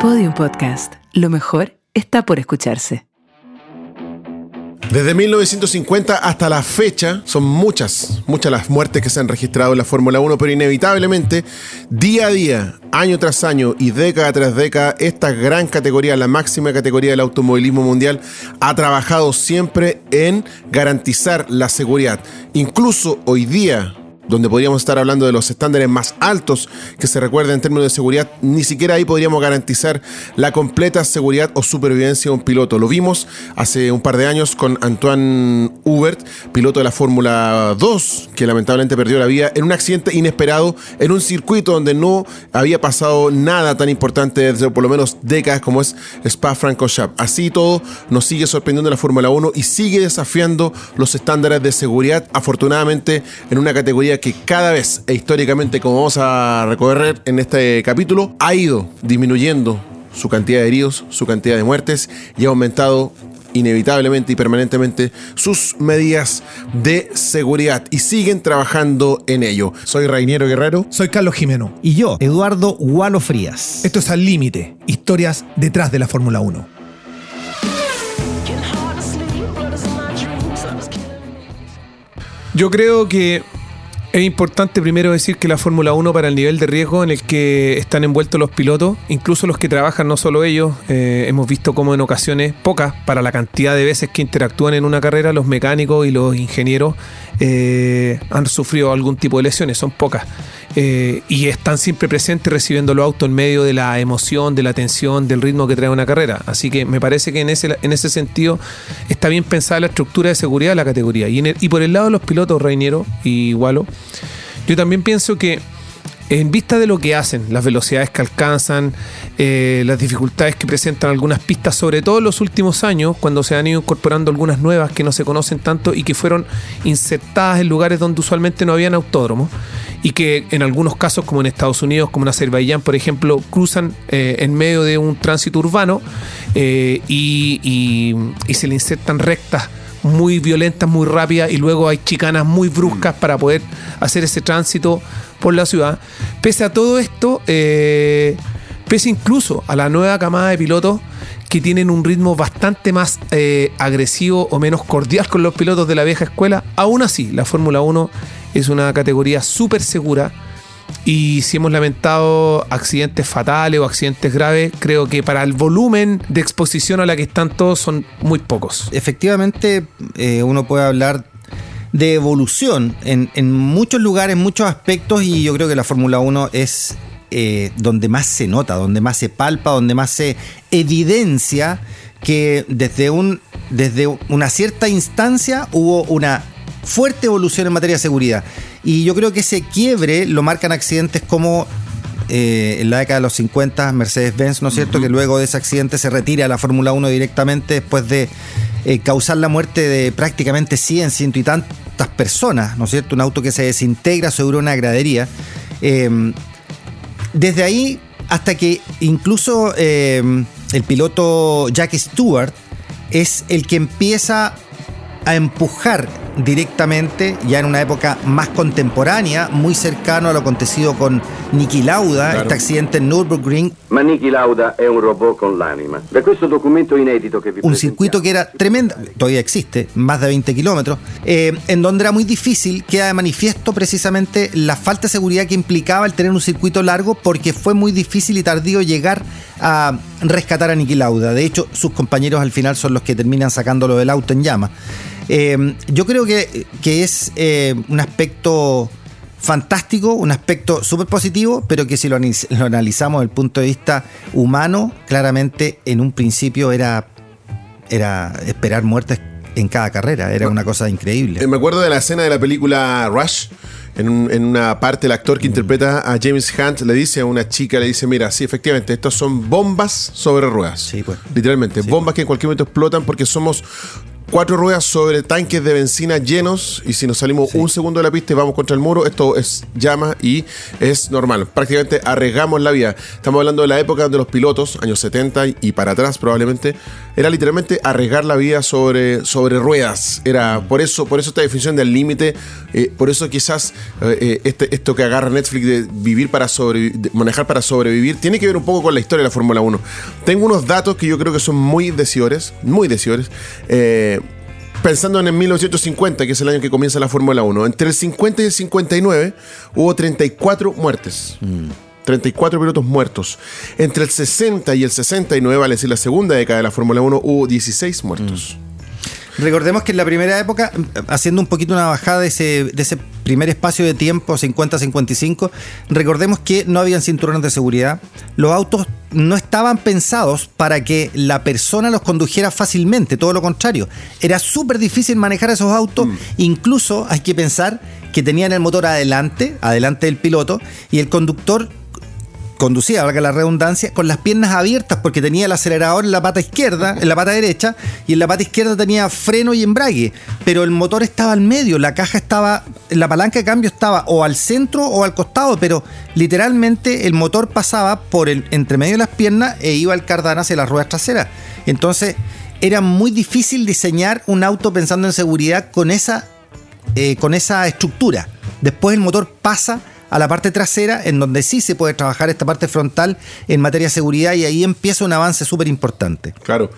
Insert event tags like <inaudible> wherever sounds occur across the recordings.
Podium Podcast. Lo mejor está por escucharse. Desde 1950 hasta la fecha son muchas, muchas las muertes que se han registrado en la Fórmula 1, pero inevitablemente, día a día, año tras año y década tras década, esta gran categoría, la máxima categoría del automovilismo mundial, ha trabajado siempre en garantizar la seguridad. Incluso hoy día, donde podríamos estar hablando de los estándares más altos que se recuerden en términos de seguridad, ni siquiera ahí podríamos garantizar la completa seguridad o supervivencia de un piloto. Lo vimos hace un par de años con Antoine Hubert, piloto de la Fórmula 2, que lamentablemente perdió la vida en un accidente inesperado en un circuito donde no había pasado nada tan importante desde por lo menos décadas como es Spa-Francorchamps. Así todo nos sigue sorprendiendo la Fórmula 1 y sigue desafiando los estándares de seguridad, afortunadamente en una categoría que cada vez e históricamente, como vamos a recorrer en este capítulo, ha ido disminuyendo su cantidad de heridos, su cantidad de muertes y ha aumentado inevitablemente y permanentemente sus medidas de seguridad y siguen trabajando en ello. Soy Rainiero Guerrero. Soy Carlos Jimeno. Y yo, Eduardo Gualo Frías. Esto es Al Límite, historias detrás de la Fórmula 1. Yo creo que es importante primero decir que la Fórmula 1 para el nivel de riesgo en el que están envueltos los pilotos, incluso los que trabajan, no solo ellos, eh, hemos visto como en ocasiones, pocas, para la cantidad de veces que interactúan en una carrera, los mecánicos y los ingenieros eh, han sufrido algún tipo de lesiones, son pocas. Eh, y están siempre presentes recibiendo los autos en medio de la emoción, de la tensión, del ritmo que trae una carrera. Así que me parece que en ese, en ese sentido está bien pensada la estructura de seguridad de la categoría. Y, y por el lado de los pilotos, Reiniero y Walo, yo también pienso que en vista de lo que hacen, las velocidades que alcanzan, eh, las dificultades que presentan algunas pistas, sobre todo en los últimos años, cuando se han ido incorporando algunas nuevas que no se conocen tanto y que fueron insertadas en lugares donde usualmente no habían autódromos y que en algunos casos, como en Estados Unidos, como en Azerbaiyán, por ejemplo, cruzan eh, en medio de un tránsito urbano eh, y, y se le insertan rectas muy violentas, muy rápidas y luego hay chicanas muy bruscas para poder hacer ese tránsito por la ciudad. Pese a todo esto, eh, pese incluso a la nueva camada de pilotos que tienen un ritmo bastante más eh, agresivo o menos cordial con los pilotos de la vieja escuela, aún así la Fórmula 1 es una categoría súper segura y si hemos lamentado accidentes fatales o accidentes graves, creo que para el volumen de exposición a la que están todos son muy pocos. Efectivamente, eh, uno puede hablar de evolución en, muchos lugares, en muchos aspectos, y yo creo que la Fórmula 1 es eh, donde más se nota, donde más se palpa, donde más se evidencia que desde, un, desde una cierta instancia hubo una fuerte evolución en materia de seguridad. Y yo creo que ese quiebre lo marcan accidentes como eh, en la década de los 50 Mercedes-Benz, ¿no es cierto? Que luego de ese accidente se retira a la Fórmula 1 directamente después de eh, causar la muerte de prácticamente 100, ciento y tantas personas, ¿no es cierto? Un auto que se desintegra sobre una gradería. Em, desde ahí hasta que incluso em, el piloto Jack Stewart es el que empieza a empujar directamente, ya en una época más contemporánea, muy cercano a lo acontecido con Niki Lauda, este accidente en Nürburgring. Ma Niki Lauda es un robot con l'anima. De questo documento inédito que Un circuito que era tremendo, todavía existe, más de 20 kilómetros, eh, en donde era muy difícil, queda de manifiesto precisamente la falta de seguridad que implicaba el tener un circuito largo, porque fue muy difícil y tardío llegar a rescatar a Niki Lauda. De hecho, sus compañeros al final son los que terminan sacándolo del auto en llamas. Eh, yo creo que, es eh, un aspecto fantástico, un aspecto súper positivo, pero que si lo, analizamos desde el punto de vista humano, claramente en un principio era, era esperar muertes en cada carrera, era una cosa increíble. Eh, me acuerdo de la escena de la película Rush. En, una parte el actor que interpreta a James Hunt le dice a una chica, le dice, mira, sí, efectivamente, estos son bombas sobre ruedas. Sí, pues. Literalmente, bombas pues. que en cualquier momento explotan porque somos cuatro ruedas sobre tanques de benzina llenos y si nos salimos un segundo de la pista y vamos contra el muro, esto es llama y es normal. Prácticamente arriesgamos la vida. Estamos hablando de la época donde los pilotos, años 70 y para atrás probablemente, era literalmente arriesgar la vida sobre, sobre ruedas. Era por eso, por eso esta definición del límite, eh, por eso quizás eh, eh, este, esto que agarra Netflix de vivir para sobrevivir, manejar para sobrevivir, tiene que ver un poco con la historia de la Fórmula 1. Tengo unos datos que yo creo que son muy decidores, muy decidores. Eh, pensando en el 1950, que es el año que comienza la Fórmula 1, entre el 50 y el 59 hubo 34 muertes. 34 pilotos muertos. Entre el 60 y el 69, vale decir la segunda década de la Fórmula 1, hubo 16 muertos. Recordemos que en la primera época, haciendo un poquito una bajada de ese, de ese primer espacio de tiempo, 50-55, recordemos que no habían cinturones de seguridad. Los autos no estaban pensados para que la persona los condujera fácilmente, todo lo contrario. Era súper difícil manejar esos autos, incluso hay que pensar que tenían el motor adelante, adelante del piloto, y el conductor conducía, valga la redundancia, con las piernas abiertas porque tenía el acelerador en la pata izquierda, en la pata derecha, y en la pata izquierda tenía freno y embrague, pero el motor estaba al medio, la caja estaba, la palanca de cambio estaba o al centro o al costado, pero literalmente el motor pasaba por el entre medio de las piernas e iba al cardán hacia las ruedas traseras. Entonces, era muy difícil diseñar un auto pensando en seguridad con esa, eh, con esa estructura. Después el motor pasa a la parte trasera, en donde sí se puede trabajar esta parte frontal en materia de seguridad y ahí empieza un avance súper importante. Claro.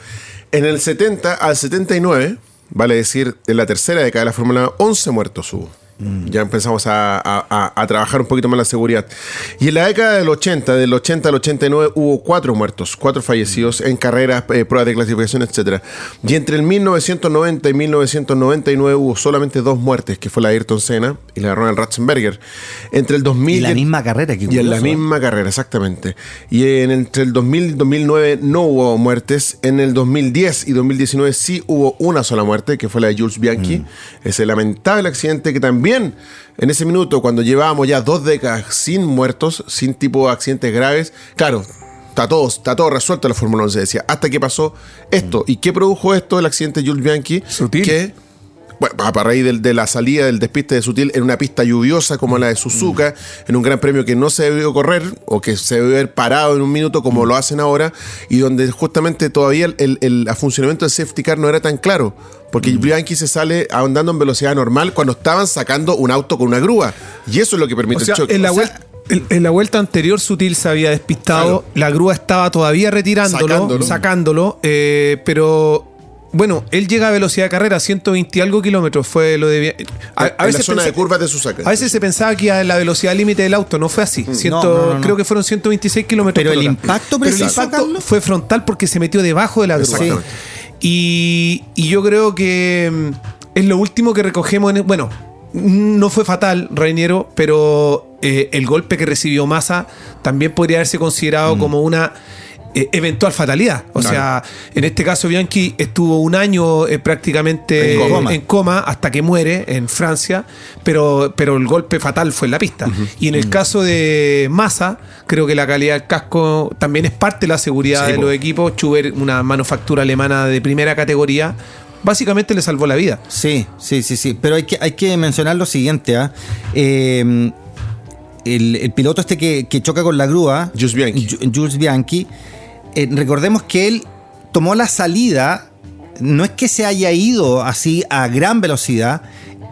En el 70 al 79, vale decir, en la tercera década de la Fórmula 1, 11 muertos hubo. Ya empezamos a, a- a- a trabajar un poquito más la seguridad. Y en la década del 80, del 80 al 89, hubo cuatro muertos, cuatro fallecidos en carreras, eh, pruebas de clasificación, etc. Y entre el 1990 y 1999 hubo solamente dos muertes, que fue la de Ayrton Senna y la de Ronald Ratzenberger. Entre el 2000 Y la misma carrera, que y en la ¿eh? misma carrera, exactamente. Y en, entre el 2000 y 2009 no hubo muertes. En el 2010 y 2019 sí hubo una sola muerte, que fue la de Jules Bianchi. Mm. Ese lamentable accidente que también en ese minuto, cuando llevábamos ya dos décadas sin muertos, sin tipo de accidentes graves, claro. Está todo, está todo resuelto la Fórmula 1, se decía. Hasta que pasó esto. ¿Y qué produjo esto, el accidente de Jules Bianchi? Sutil. Que bueno, a raíz de, la salida del despiste de Sutil en una pista lluviosa como la de Suzuka, en un gran premio que no se debió correr o que se debió haber parado en un minuto como lo hacen ahora y donde justamente todavía el, el- el funcionamiento del safety car no era tan claro. Porque Bianchi se sale andando en velocidad normal cuando estaban sacando un auto con una grúa. Y eso es lo que permite O sea, el choque. en la, O sea, en, en la vuelta anterior Sutil se había despistado, Claro. la grúa estaba todavía retirándolo, Sacándolo. sacándolo, eh, pero bueno, él llega a velocidad de carrera, 120 y algo kilómetros fue lo de... A, a en la veces zona de curvas de a veces se pensaba que iba a la velocidad límite del auto, no fue así. Ciento- No, no, no, no. Creo que fueron 126 kilómetros Pero el impacto Pero el preciso, fue frontal porque se metió debajo de la grúa. Y, y yo creo que mm, es lo último que recogemos. En, bueno, no fue fatal, Reiniero, pero eh, el golpe que recibió Massa también podría haberse considerado como una eh, eventual fatalidad. O Claro. sea, en este caso Bianchi estuvo un año eh, prácticamente En coma. en coma hasta que muere en Francia, pero, pero el golpe fatal fue en la pista. Y en el caso de Massa, creo que la calidad del casco también es parte de la seguridad Sí, de po. los equipos. Chuber, una manufactura alemana de primera categoría, básicamente le salvó la vida. Sí, sí, sí, sí. Pero hay que, hay que mencionar lo siguiente, ¿ah? Eh, el, el piloto este que, que choca con la grúa, Jules Bianchi. Jules Bianchi, eh, recordemos que él tomó la salida, no es que se haya ido así a gran velocidad,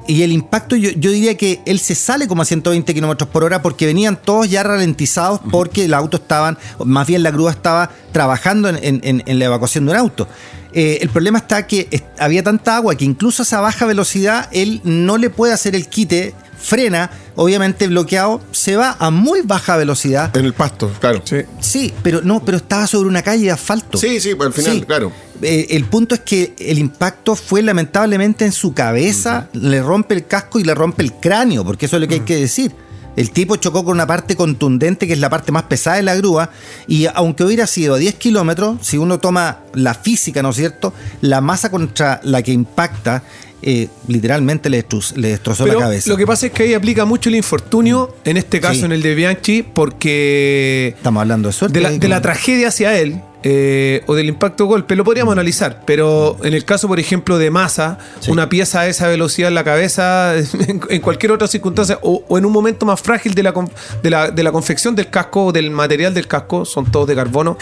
y el impacto yo, yo diría que él se sale como a 120 kilómetros por hora porque venían todos ya ralentizados porque el auto estaban, más bien la grúa estaba trabajando en, en- la evacuación de un auto. Eh, el problema está que había tanta agua que incluso a esa baja velocidad él no le puede hacer el quite, frena, obviamente bloqueado, se va a muy baja velocidad. En el pasto, claro. Sí. Sí, pero no, pero estaba sobre una calle de asfalto. Sí, sí, al final, claro. Eh, el punto es que el impacto fue lamentablemente en su cabeza, le rompe el casco y le rompe el cráneo, porque eso es lo que hay que decir. El tipo chocó con una parte contundente, que es la parte más pesada de la grúa, y aunque hubiera sido a 10 kilómetros, si uno toma la física, ¿no es cierto? La masa contra la que impacta eh, literalmente le, le destrozó Pero la cabeza. lo que pasa es que ahí aplica mucho el infortunio, en este caso Sí. en el de Bianchi, porque Estamos hablando de suerte. de la, tragedia hacia él eh, o del impacto golpe, lo podríamos analizar, pero en el caso, por ejemplo, de Massa, Sí. una pieza a esa velocidad en la cabeza, <laughs> en, en cualquier otra circunstancia, o, o en un momento más frágil de la, de, la, de la confección del casco o del material del casco, son todos de carbono,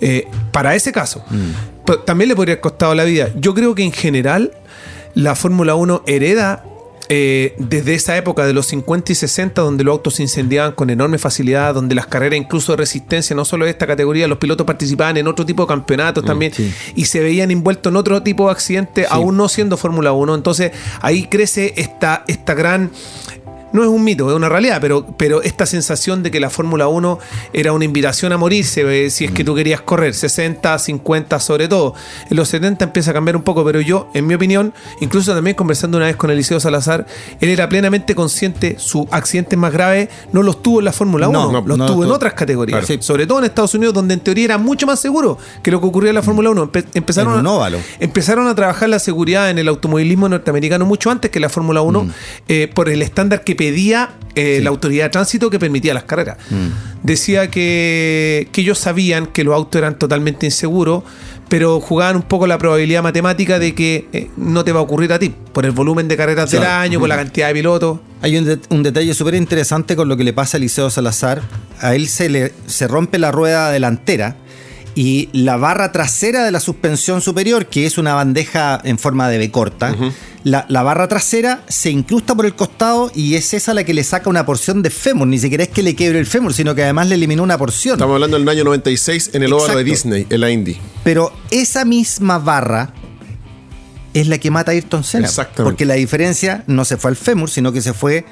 eh, para ese caso, pues, también le podría haber costado la vida. Yo creo que en general la Fórmula 1 hereda eh, desde esa época de los 50 y 60, donde los autos se incendiaban con enorme facilidad, donde las carreras incluso de resistencia, no solo de esta categoría, los pilotos participaban en otro tipo de campeonatos también sí. y se veían envueltos en otro tipo de accidentes, aún no siendo Fórmula 1. Entonces ahí crece esta, esta gran... No es un mito, es una realidad, pero, pero esta sensación de que la Fórmula 1 era una invitación a morirse, eh, si es que tú querías correr, 60, 50 sobre todo. En los 70 empieza a cambiar un poco, pero yo, en mi opinión, incluso también conversando una vez con Eliseo Salazar, él era plenamente consciente, sus accidentes más graves no los tuvo en la Fórmula 1, No, los no los tuvo en otras categorías. Claro. Sobre todo en Estados Unidos, donde en teoría era mucho más seguro que lo que ocurría en la Fórmula 1. Empe- empezaron En a- empezaron a trabajar la seguridad en el automovilismo norteamericano mucho antes que la Fórmula 1 eh, por el estándar que pedía eh, la autoridad de tránsito que permitía las carreras. Decía que, que ellos sabían que los autos eran totalmente inseguros, pero jugaban un poco la probabilidad matemática de que eh, no te va a ocurrir a ti, por el volumen de carreras del año, por la cantidad de pilotos. Hay un, un detalle súper interesante con lo que le pasa a Eliseo Salazar. A él se le se rompe la rueda delantera y la barra trasera de la suspensión superior, que es una bandeja en forma de B corta, la, la barra trasera se incrusta por el costado y es esa la que le saca una porción de fémur. Ni siquiera es que le quiebre el fémur, sino que además le eliminó una porción. Estamos hablando del año 96 en el óvalo de. Disney, en la Indy. Pero esa misma barra es la que mata a Ayrton Senna. Exactamente. Porque la diferencia no se fue al fémur, sino que se fue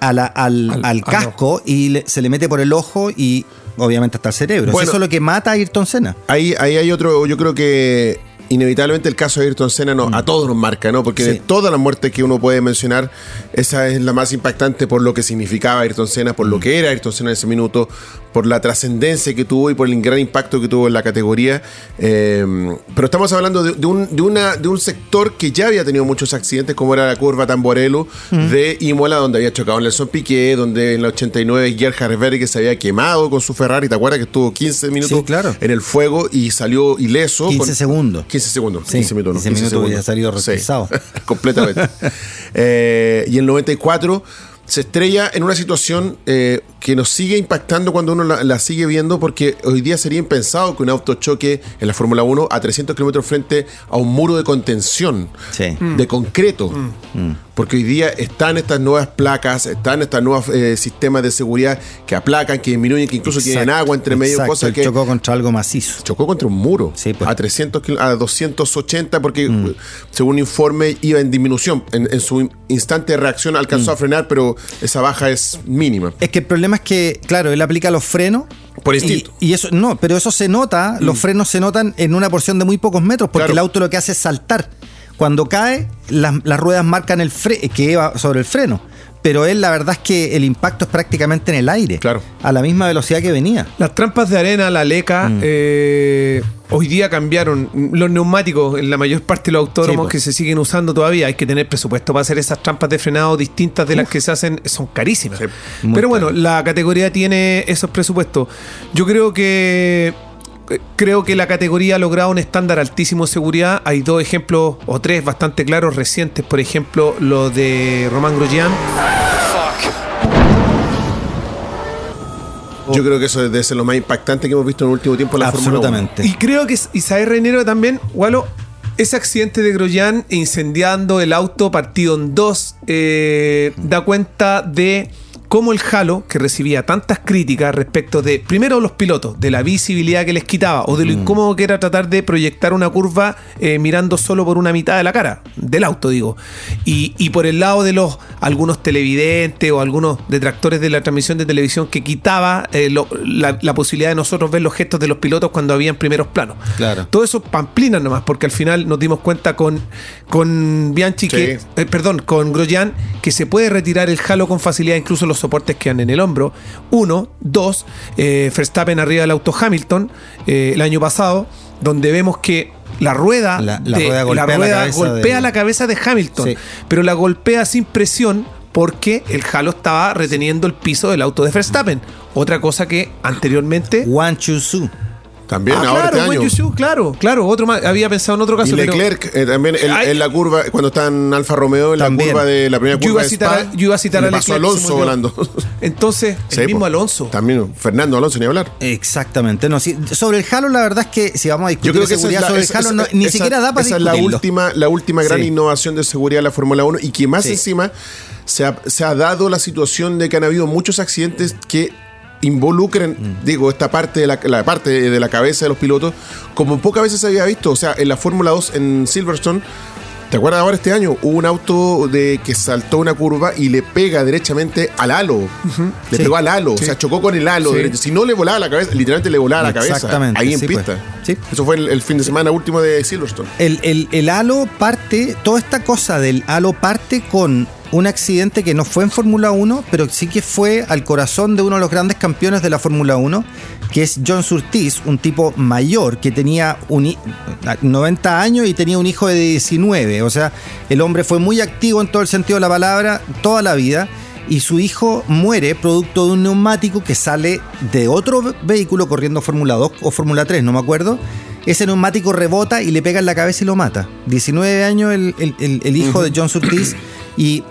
a la- al, Al- al al casco y le- se le mete por el ojo y obviamente hasta el cerebro. Bueno. Eso es lo que mata a Ayrton Senna. Ahí, ahí hay otro, yo creo que inevitablemente el caso de Ayrton Senna no- a todos nos marca, ¿no? Porque de Mm. Todas las muertes que uno puede mencionar, esa es la más impactante por lo que significaba Ayrton Senna, por lo Mm. que era Ayrton Senna en ese minuto, por la trascendencia que tuvo y por el gran impacto que tuvo en la categoría. Eh, pero estamos hablando de, de un, de, una, de un sector que ya había tenido muchos accidentes, como era la curva Tamborello Mm. de Imola, donde había chocado Nelson Piquet, donde en el 89 Gerhard Berger se había quemado con su Ferrari, ¿te acuerdas que estuvo 15 minutos Sí, claro. en el fuego y salió ileso? 15 segundos. 15 segundos. Sí, 15 minutos. 15 minutos hubiera salido Sí, rostizado. <laughs> completamente. Eh, y el 94 se estrella en una situación eh, que nos sigue impactando cuando uno la, la sigue viendo, porque hoy día sería impensado que un auto choque en la Fórmula 1 a 300 kilómetros frente a un muro de contención Sí. de concreto. Porque hoy día están estas nuevas placas, están estos nuevos eh, sistemas de seguridad que aplacan, que disminuyen, que incluso tienen Exacto, agua entre medio, exacto, cosas que chocó contra algo macizo. chocó contra un muro Sí, pues. a 300 kil- a 280 porque Mm. según un informe iba en disminución en, en su in- instante de reacción Mm. alcanzó a frenar pero esa baja es mínima Es que el problema es que, claro, él aplica los frenos. Por instinto. Y, eso, no, pero eso se nota, los frenos se notan en una porción de muy pocos metros, porque Claro. el auto lo que hace es saltar. Cuando cae, las, las ruedas marcan el fre que va sobre el freno. Pero él, la verdad es que el impacto es prácticamente en el aire. Claro. A la misma velocidad que venía. Las trampas de arena, la leca, Mm. eh, hoy día cambiaron. Los neumáticos, en la mayor parte de los autódromos Sí, pues. que se siguen usando todavía, hay que tener presupuesto para hacer esas trampas de frenado distintas de las que se hacen, son carísimas. Sí. Pero bueno, caro. la categoría tiene esos presupuestos. Yo creo que. Eh, Creo que la categoría ha logrado un estándar altísimo de seguridad. Hay dos ejemplos o tres bastante claros recientes. Por ejemplo, lo de Román Grosjean. yo creo que eso debe ser lo más impactante que hemos visto en el último tiempo en la Fórmula 1 Absolutamente. Y creo que es Isaías Reinero también, Walo, ese accidente de Grosjean incendiando el auto partido en dos eh, da cuenta de cómo el Halo, que recibía tantas críticas respecto de, primero los pilotos, de la visibilidad que les quitaba o de lo incómodo que era tratar de proyectar una curva eh, mirando solo por una mitad de la cara, del auto digo, y, y por el lado de los algunos televidentes o algunos detractores de la transmisión de televisión que quitaba eh, lo- la, la posibilidad de nosotros ver los gestos de los pilotos cuando habían primeros planos. Claro. Todo eso pamplina nomás, porque al final nos dimos cuenta con, con Bianchi, que, eh, perdón, con Grosjean, que se puede retirar el halo con facilidad, incluso los soportes que han en el hombro. Uno, dos, eh, Verstappen arriba del auto Hamilton eh, el año pasado. donde vemos que la rueda, La- la de- rueda golpea la rueda cabeza golpea de- la cabeza de Hamilton, Sí. pero la golpea sin presión porque el halo estaba reteniendo el piso del auto de Verstappen. Otra cosa que anteriormente Juan Chusu. También Ah, ahora claro, este Wen año. Claro, claro, otro más. Había pensado en otro caso. Y pero- Leclerc eh, también en, la curva, cuando está en Alfa Romeo, en También. la curva de la primera Yo curva iba a de citar, Spa, a, yo iba a citar a Leclerc, Alonso volando. Entonces, Sí, el mismo. Alonso. También Fernando Alonso, ni hablar. Exactamente. No, sí, sobre el Halo, la verdad es que si vamos a discutir Yo creo que seguridad la, sobre el Halo, esa- ni esa- siquiera da para esa es la última, la última gran Sí. innovación de seguridad de la Fórmula 1 y que más Sí. encima se ha, se ha dado la situación de que han habido muchos accidentes que involucren, Mm. digo, esta parte de la, la parte de la cabeza de los pilotos, como pocas veces se había visto. O sea, en la Fórmula 2 en Silverstone, ¿te acuerdas ahora este año? Hubo un auto de que saltó una curva y le pega derechamente al halo. Le Sí. pegó al halo, o sea, chocó con el halo. Sí. Si no le volaba la cabeza, literalmente le volaba la cabeza. Exactamente, Ahí en pues. pista. Sí. Eso fue el, el fin de semana último de Silverstone. El, el- el halo parte, toda esta cosa del halo parte con un accidente que no fue en Fórmula 1, pero sí que fue al corazón de uno de los grandes campeones de la Fórmula 1, que es John Surtees, un tipo mayor que tenía un hi- 90 años y tenía un hijo de 19. O sea, el hombre fue muy activo en todo el sentido de la palabra toda la vida. Y su hijo muere producto de un neumático que sale de otro ve- vehículo corriendo Fórmula 2 o Fórmula 3, no me acuerdo. Ese neumático rebota y le pega en la cabeza y lo mata. 19 años el, el- el- el hijo de John Surtees. Y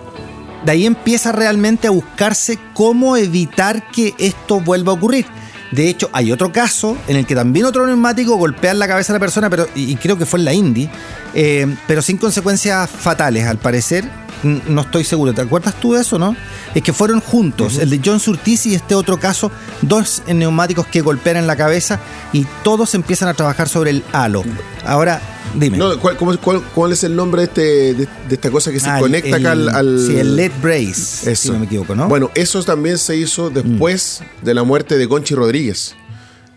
de ahí empieza realmente a buscarse cómo evitar que esto vuelva a ocurrir. De hecho, hay otro caso en el que también otro neumático golpea en la cabeza a la persona, pero y creo que fue en la Indy, eh, pero sin consecuencias fatales, al parecer. No estoy seguro. ¿Te acuerdas tú de eso, no? Es que fueron juntos, el de John Surtees y este otro caso, dos neumáticos que golpean en la cabeza y todos empiezan a trabajar sobre el halo. Ahora, dime. No, ¿cuál, cómo- cuál- cuál es el nombre de, este, de, de esta cosa que se Ah, el- conecta acá al, al- Sí, el LED brace, Eso. si no me equivoco, ¿no? Mm. Bueno, eso también se hizo después de la muerte de Conchi Rodríguez.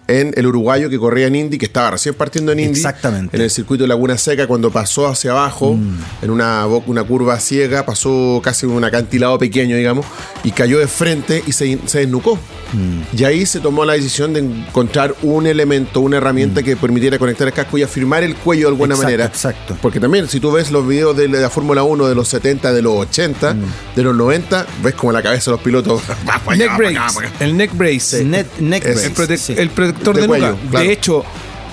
En el uruguayo que corría en Indy, que estaba recién partiendo en Indy. Exactamente. En el circuito de Laguna Seca, cuando pasó hacia abajo, Mm. en una, una curva ciega, pasó casi un acantilado pequeño, digamos, y cayó de frente y se, se desnucó. Mm. Y ahí se tomó la decisión de encontrar un elemento, una herramienta que permitiera conectar el casco y afirmar el cuello de alguna Mm. Exacto, manera. exacto. Porque también, si tú ves los videos de la Fórmula 1 de los 70, de los 80, Mm. de los 90, ves como la cabeza de los pilotos <laughs> va para allá, Neck para acá, brace. para acá. El neck brace. Net- neck Es- brace, El, prote- sí. el De de, cuello, claro. De hecho,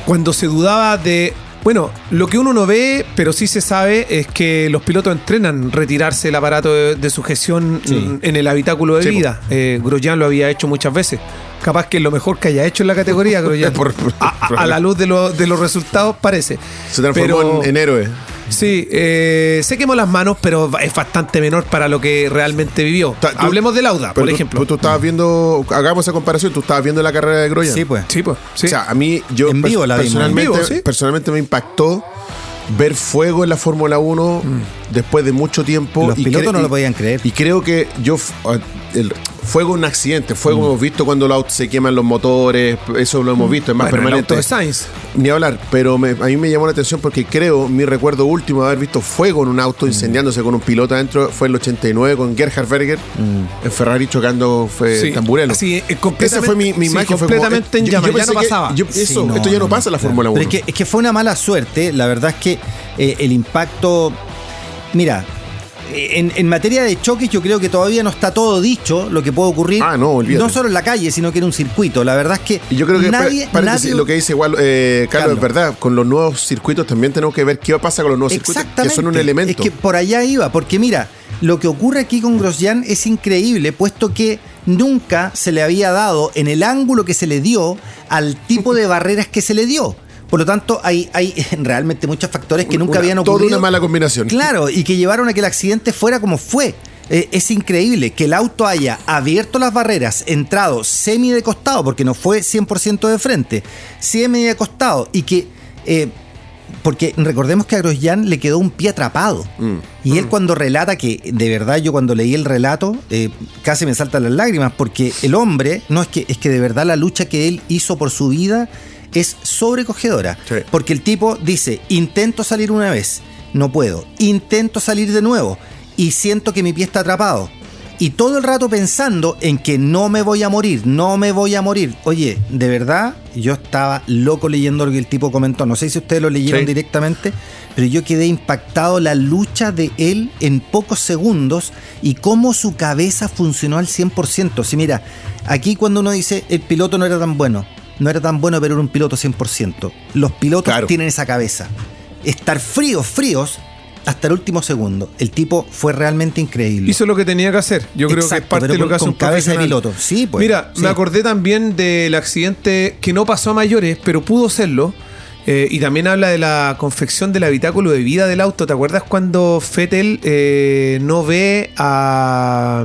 cuando se dudaba de. Bueno, lo que uno no ve, pero sí se sabe, es que los pilotos entrenan retirarse el aparato de, de sujeción Sí. en el habitáculo de Sí, vida. Eh, Grosjean lo había hecho muchas veces. Capaz que es lo mejor que haya hecho en la categoría, <laughs> Grosjean. Por- por- a, a- a la luz de, lo- de los resultados, parece. Se transformó Pero- en, en héroe. Sí, eh, se quemó las manos, pero es bastante menor para lo que realmente vivió. Ta- tú- Hablemos de Lauda, Pero por tú- ejemplo. Tú, tú estabas viendo, hagamos esa comparación, tú estabas viendo la carrera de Grosjean. Sí, pues. Sí, pues. sí. O sea, a mí, yo En vivo la vimos. personalmente, En vivo, sí. personalmente me impactó ver fuego en la Fórmula 1 después de mucho tiempo. Mm. Los pilotos no lo podían creer. Y creo que yo, f- el fuego un accidente, fuego Mm. hemos visto cuando los autos se queman los motores, eso lo hemos visto, es más Bueno, el permanente. auto de Sainz. Ni hablar, pero me- a mí me llamó la atención porque creo, mi recuerdo último de haber visto fuego en un auto incendiándose con un piloto adentro fue en el 89 con Gerhard Berger en Ferrari chocando fue Sí. Tamburello. Así, eh, Esa completamente- fue mi, mi sí, imagen. fue como- completamente en llamas, ya no pasaba. yo- eso, no, esto ya no, no, pasa en la. Fórmula 1. Pero es que, es que fue una mala suerte. La verdad es que eh, el impacto. Mira, en, en materia de choques, yo creo que todavía no está todo dicho lo que puede ocurrir. Ah, no, olvídate. No solo en la calle, sino que en un circuito. La verdad es que. Y yo creo que nadie, nadie- lo que dice igual eh, Carlos, Carlos. es verdad. Con los nuevos circuitos también tenemos que ver qué pasa con los nuevos circuitos, que son un elemento. Es que por allá iba, porque mira, lo que ocurre aquí con Grosjean es increíble, puesto que nunca se le había dado en el ángulo que se le dio al tipo de <laughs> barreras que se le dio. Por lo tanto, hay, hay <laughs> realmente muchos factores que nunca Una- habían toda ocurrido. una mala combinación. Claro, y que llevaron a que el accidente fuera como fue. Eh, es increíble que el auto haya abierto las barreras, entrado semi de costado, porque no fue 100% de frente, semi de costado, y que. eh, porque recordemos que a Grosjean le quedó un pie atrapado. Mm. Y él cuando relata que, de verdad, yo cuando leí el relato, eh, casi me saltan las lágrimas, porque el hombre, no es que, es que de verdad la lucha que él hizo por su vida es sobrecogedora. Sí. Porque el tipo dice, intento salir una vez, no puedo. Intento salir de nuevo y siento que mi pie está atrapado. y todo el rato pensando en que no me voy a morir, no me voy a morir. Oye, de verdad, yo estaba loco leyendo lo que el tipo comentó. No sé si ustedes lo leyeron Sí. directamente, pero yo quedé impactado la lucha de él en pocos segundos y cómo su cabeza funcionó al 100%. Sí, mira, aquí cuando uno dice el piloto no era tan bueno, no era tan bueno, pero era un piloto 100%. Los pilotos Claro. tienen esa cabeza. Estar fríos, fríos, hasta el último segundo. El tipo fue realmente increíble. Hizo lo que tenía que hacer. Yo creo que es parte de lo con- que hace un cabeza de piloto. Sí, pues, Mira, sí. me acordé también del accidente que no pasó a mayores, pero pudo serlo. Eh, y también habla de la confección del habitáculo de vida del auto. ¿Te acuerdas cuando Fettel eh, no ve a.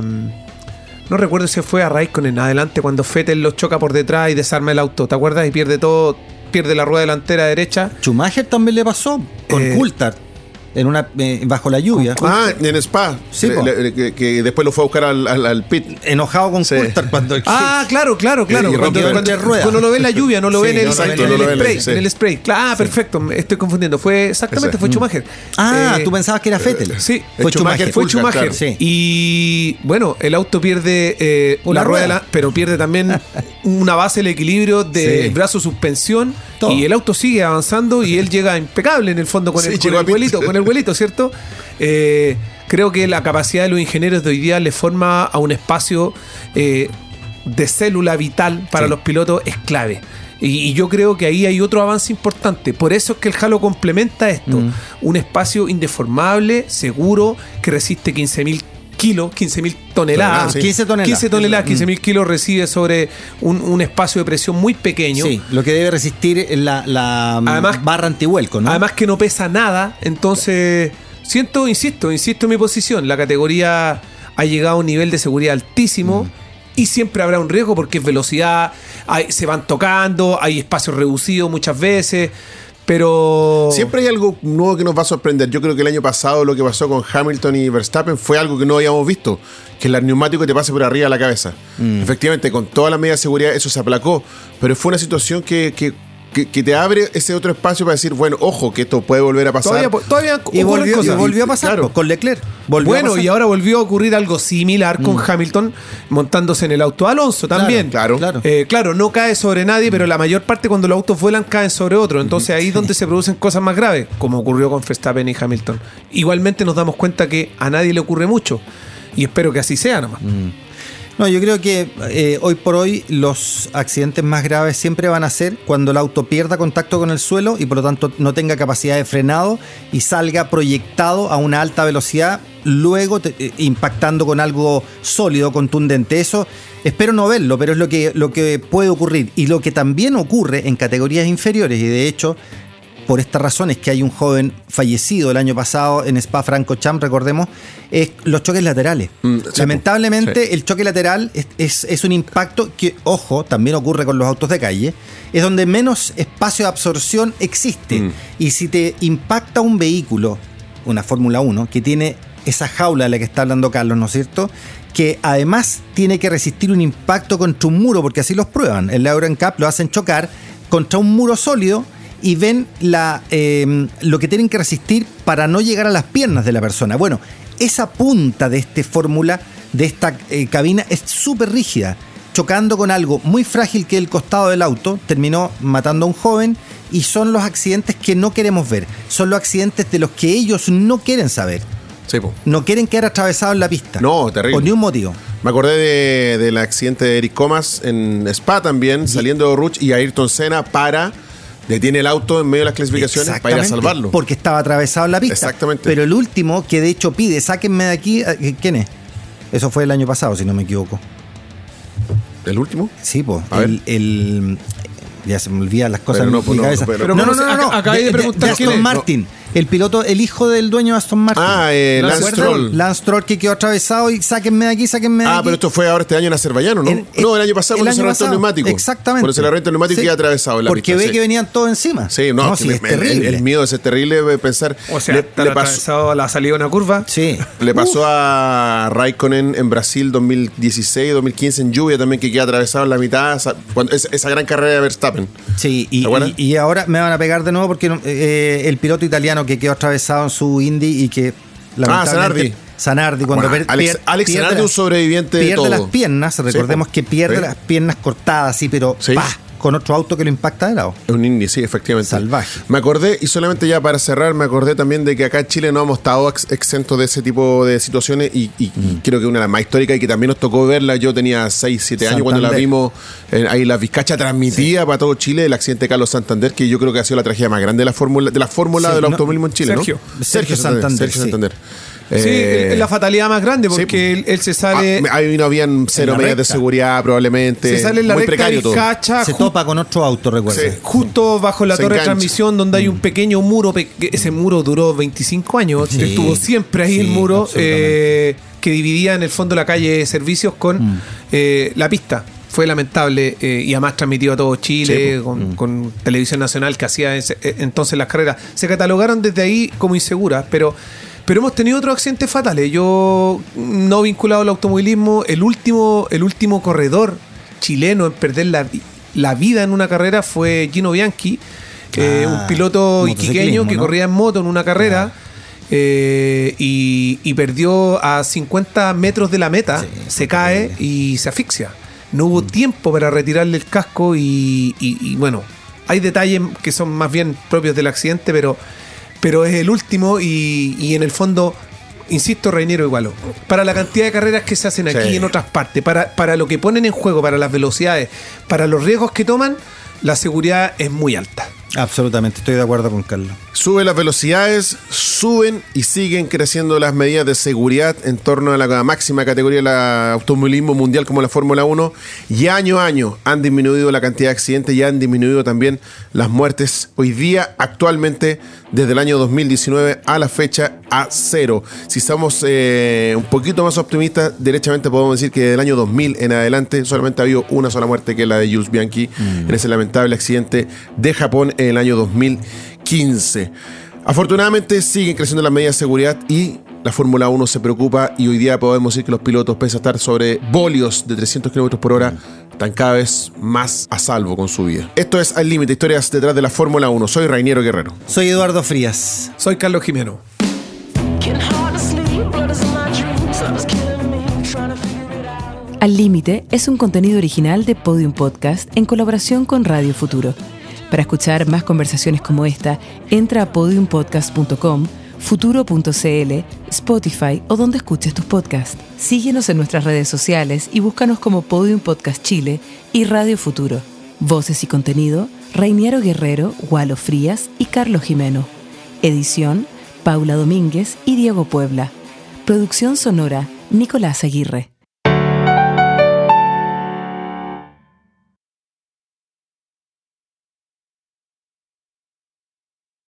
No recuerdo si fue a Raikkonen adelante, cuando Fettel lo choca por detrás y desarma el auto. ¿Te acuerdas? Y pierde todo, pierde la rueda delantera derecha. Schumacher también le pasó con Eh, Coulthard en una eh, bajo la lluvia. Ah, en Spa. Sí, Le- po. le- que, que después lo fue a buscar al, al- al pit. Enojado con Sí. Coulthard cuando <laughs> Ah, claro, claro, claro. Y- cuando, cuando- lo ve en la lluvia, no lo <laughs> Sí, ve en el, en el spray. sí. En el spray. Claro, ah, perfecto. me estoy confundiendo. Fue exactamente, Ese. fue Schumacher. Ah, Eh, tú pensabas que era Fettel. Sí, fue Es Schumacher, fue Schumacher. claro. Sí. Y bueno, el auto pierde eh, Una la rueda, rueda. de la- pero pierde también <laughs> una base del equilibrio de Sí. brazo suspensión. Todo. Y el auto sigue avanzando y él llega impecable en el fondo con Sí, el, con el vuelito, con el vuelito, ¿cierto? Eh, creo que la capacidad de los ingenieros de hoy día le forma a un espacio eh, de célula vital para Sí. los pilotos es clave. Y, y yo creo que ahí hay otro avance importante. Por eso es que el Halo complementa esto. Mm. Un espacio indeformable, seguro, que resiste 15.000 kilos, 15.000 toneladas. Sí. 15 toneladas. 15 toneladas, Mm. 15.000 kilos recibe sobre un, un espacio de presión muy pequeño. Sí, lo que debe resistir la, la mm, Además- barra antihuelco, ¿no? Además que no pesa nada, entonces siento, insisto, insisto en mi posición, la categoría ha llegado a un nivel de seguridad altísimo Mm. y siempre habrá un riesgo porque es velocidad, hay- se van tocando, hay espacios reducidos muchas veces, pero... Siempre hay algo nuevo que nos va a sorprender. Yo creo que el año pasado lo que pasó con Hamilton y Verstappen fue algo que no habíamos visto. Que el neumático te pase por arriba de la cabeza. Mm. Efectivamente, con todas las medidas de seguridad eso se aplacó. Pero fue una situación que, que, que- que te abre ese otro espacio para decir, bueno, ojo, que esto puede volver a pasar. Todavía, todavía y, volvió, y volvió a pasar Claro. con Leclerc. Volvió Bueno, y ahora volvió a ocurrir algo similar Mm. con Hamilton montándose en el auto de Alonso también. claro. claro. Eh, claro, no cae sobre nadie, pero la mayor parte cuando los autos vuelan caen sobre otro. Entonces ahí es donde se producen cosas más graves, como ocurrió con Verstappen y Hamilton. Igualmente nos damos cuenta que a nadie le ocurre mucho. Y espero que así sea nomás. No, yo creo que eh, hoy por hoy los accidentes más graves siempre van a ser cuando el auto pierda contacto con el suelo y por lo tanto no tenga capacidad de frenado y salga proyectado a una alta velocidad, luego te- eh, impactando con algo sólido, contundente. Eso espero no verlo, pero es lo que, lo que puede ocurrir. Y lo que también ocurre en categorías inferiores, y de hecho por esta razón es que hay un joven fallecido el año pasado en Spa Francorchamps, recordemos, es los choques laterales. Mm, sí, Lamentablemente sí. el choque lateral es, es- es un impacto que, ojo, también ocurre con los autos de calle, es donde menos espacio de absorción existe. Mm. Y si te impacta un vehículo, una Fórmula 1, que tiene esa jaula de la que está hablando Carlos, ¿no es cierto? Que además tiene que resistir un impacto contra un muro, porque así los prueban. En la Euro NCAP lo hacen chocar contra un muro sólido y ven la, eh, lo que tienen que resistir para no llegar a las piernas de la persona. Bueno, esa punta de esta fórmula, de esta eh, cabina, es súper rígida. Chocando con algo muy frágil que el costado del auto, terminó matando a un joven y son los accidentes que no queremos ver. Son los accidentes de los que ellos no quieren saber. Sí. No quieren quedar atravesados en la pista. No, terrible. Por ni un motivo. Me acordé de- del accidente de Eric Comas en Spa también, saliendo de Ruch y Ayrton Senna para, detiene el auto en medio de las clasificaciones para ir a salvarlo. Porque estaba atravesado en la pista. Exactamente. Pero el último, que de hecho pide, sáquenme de aquí, eh, ¿quién es? Eso fue el año pasado, si no me equivoco. ¿El último? Sí, pues. A El, el- ya se me olvidan las cosas Pero en no, mi pues no, cabeza. pero- Pero no, no, ¿cómo no, no, no. ac- acabé de preguntar Aston quién es. El piloto, el hijo del dueño de Aston Martin. Ah, eh, ¿No Lance? Stroll. Lance Stroll que quedó atravesado y sáquenme de aquí, sáquenme de Ah, aquí. pero esto fue ahora este año en Azerbaiyano, ¿no? En- no, el año pasado el cuando año se el neumático. Exactamente. Cuando se le el neumático Sí. y queda atravesado en la Porque pista. ve sí. que venían todos encima. Sí, no, sí, me- es me- el- terrible. El, miedo es terrible de pensar. O sea, le, le pasó, atravesado a la salida de una curva. Sí. le pasó a Raikkonen en Brasil 2016, 2015 en lluvia también, que queda atravesado en la mitad. esa- cuando- esa, esa gran carrera de Verstappen. Sí, y, y- y ahora me van a pegar de nuevo porque eh, el piloto italiano que quedó atravesado en su Indy y que lamentablemente Zanardi. Zanardi cuando Bueno, Alex- pier- Alex pierde Zanardi, un sobreviviente de pierde todo. las piernas, recordemos Sí, que pierde sí. las piernas cortadas, sí, pero Sí. ¡pah! Con otro auto que lo impacta de lado. Es un indie, sí, efectivamente. Salvaje. Me acordé, y solamente ya para cerrar, me acordé también de que acá en Chile no hemos estado ex- exentos de ese tipo de situaciones y, y- Mm. creo que una de las más históricas y que también nos tocó verla, yo tenía 6, 7 años cuando la vimos, eh, ahí la Vizcacha transmitía para todo Chile el accidente de Carlos Santander, que yo creo que ha sido la tragedia más grande de la fórmula de la fórmula Sí, del no, automovilismo en Chile, Sergio. ¿no? Sergio Santander, Sergio sí. Santander. Sí, Eh, es la fatalidad más grande sí, porque él, él se sale, ah, ahí no habían cero medidas de seguridad probablemente. se sale en la muy recta y todo. cacha Se topa con otro auto, recuerda. Sí. justo bajo la Se torre de transmisión donde hay un pequeño muro, pe- ese muro duró 25 años, Sí. estuvo siempre ahí Sí, el muro eh, que dividía en el fondo la calle de servicios con eh, la pista. Fue lamentable eh, y además transmitido a todo Chile Sí, con, con Televisión Nacional que hacía ese- eh, entonces las carreras. Se catalogaron desde ahí como inseguras, pero, pero hemos tenido otros accidentes fatales. Yo, no vinculado al automovilismo, el último, el último corredor chileno en perder la, la vida en una carrera fue Gino Bianchi, eh, Ah, un piloto iquiqueño que ¿no? corría en moto en una carrera. eh, y, y perdió a 50 metros de la meta, Sí, se cae y se asfixia. No hubo tiempo para retirarle el casco y, y- y, bueno, hay detalles que son más bien propios del accidente, pero, pero es el último y, y en el fondo, insisto, Reinero igualó. Para la cantidad de carreras que se hacen aquí Sí. y en otras partes, para, para lo que ponen en juego, para las velocidades, para los riesgos que toman, la seguridad es muy alta. Absolutamente, estoy de acuerdo con Carlos. Suben las velocidades, suben y siguen creciendo las medidas de seguridad en torno a la máxima categoría del automovilismo mundial como la Fórmula 1. Y año a año han disminuido la cantidad de accidentes y han disminuido también las muertes. Hoy día, actualmente, desde el año 2019 a la fecha, a cero. Si estamos eh, un poquito más optimistas, derechamente podemos decir que desde el año 2000 en adelante solamente ha habido una sola muerte, que es la de Jules Bianchi, en ese lamentable accidente de Japón en el año 2015. Afortunadamente siguen creciendo las medidas de seguridad y la Fórmula 1 se preocupa y hoy día podemos decir que los pilotos, pese a estar sobre bolios de 300 km por hora, están cada vez más a salvo con su vida. Esto es Al Límite, historias detrás de la Fórmula 1. Soy Rainiero Guerrero. Soy Eduardo Frías. Soy Carlos Jimeno. Al Límite es un contenido original de Podium Podcast en colaboración con Radio Futuro. Para escuchar más conversaciones como esta, entra a podiumpodcast.com, futuro.cl, Spotify o donde escuches tus podcasts. Síguenos en nuestras redes sociales y búscanos como Podium Podcast Chile y Radio Futuro. Voces y contenido, Reiniero Guerrero, Gualo Frías y Carlos Jimeno. Edición, Paula Domínguez y Diego Puebla. Producción sonora, Nicolás Aguirre.